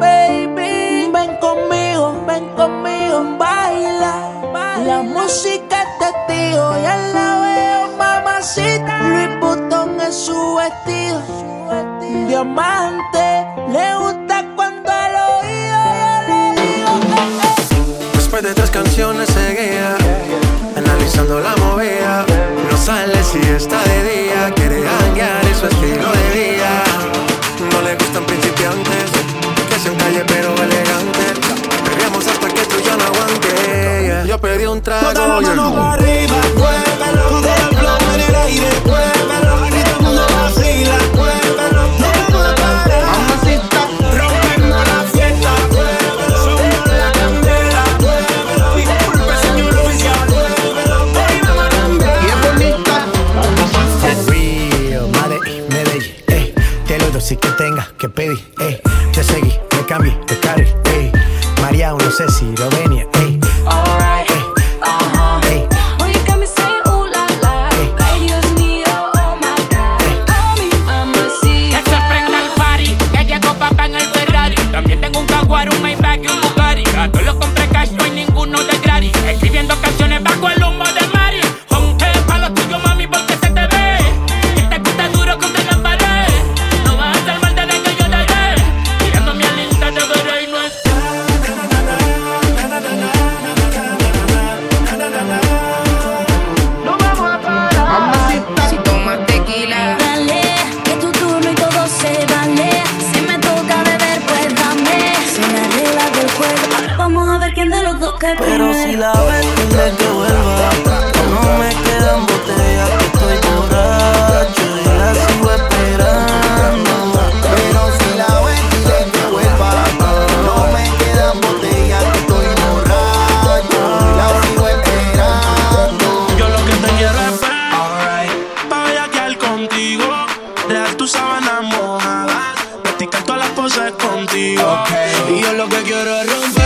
baby. Ven conmigo, ven conmigo, baila. La música es testigo, ya la veo, mamacita. Luis Butón es su vestido, diamante. Le gusta cuando al oído yo le digo. Después de tres canciones seguía un trago el mano boom. para arriba, muévelo. Flow en el aire, muévelo. Y todo el mundo vacila, muévelo. No vamos a la fiesta, muévelo. La candela, muévelo. Disculpe, señor oficial, muévelo. Hoy vamos a cambiar. For real, Madrid, Medellín. Te lo doy si que tenga que pedir, eh. Te seguí, me cambié, de eh. María, no sé si Rovenia, eh. Pero si la ves, dile que vuelva. No me quedan botellas, que estoy borracho y la sigo esperando. Pero si la ves, dile que vuelva. No me quedan botellas, que estoy borracho. Y la sigo esperando. Yo lo que te quiero es ver, pa' bellaquear contigo, dejar tus sábanas mojadas, practicar todas las poses contigo. Y yo lo que quiero es romper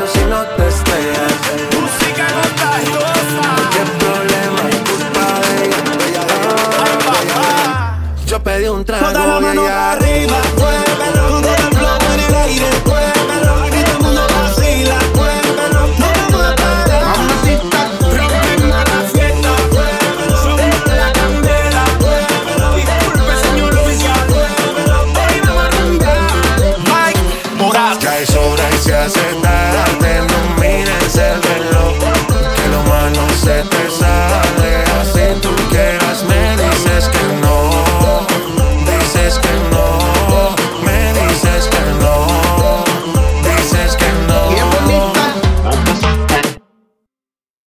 Caso si no te estrellas Música contagiosa. ¿Qué problema? Es culpa de ella. Yo pedí un trago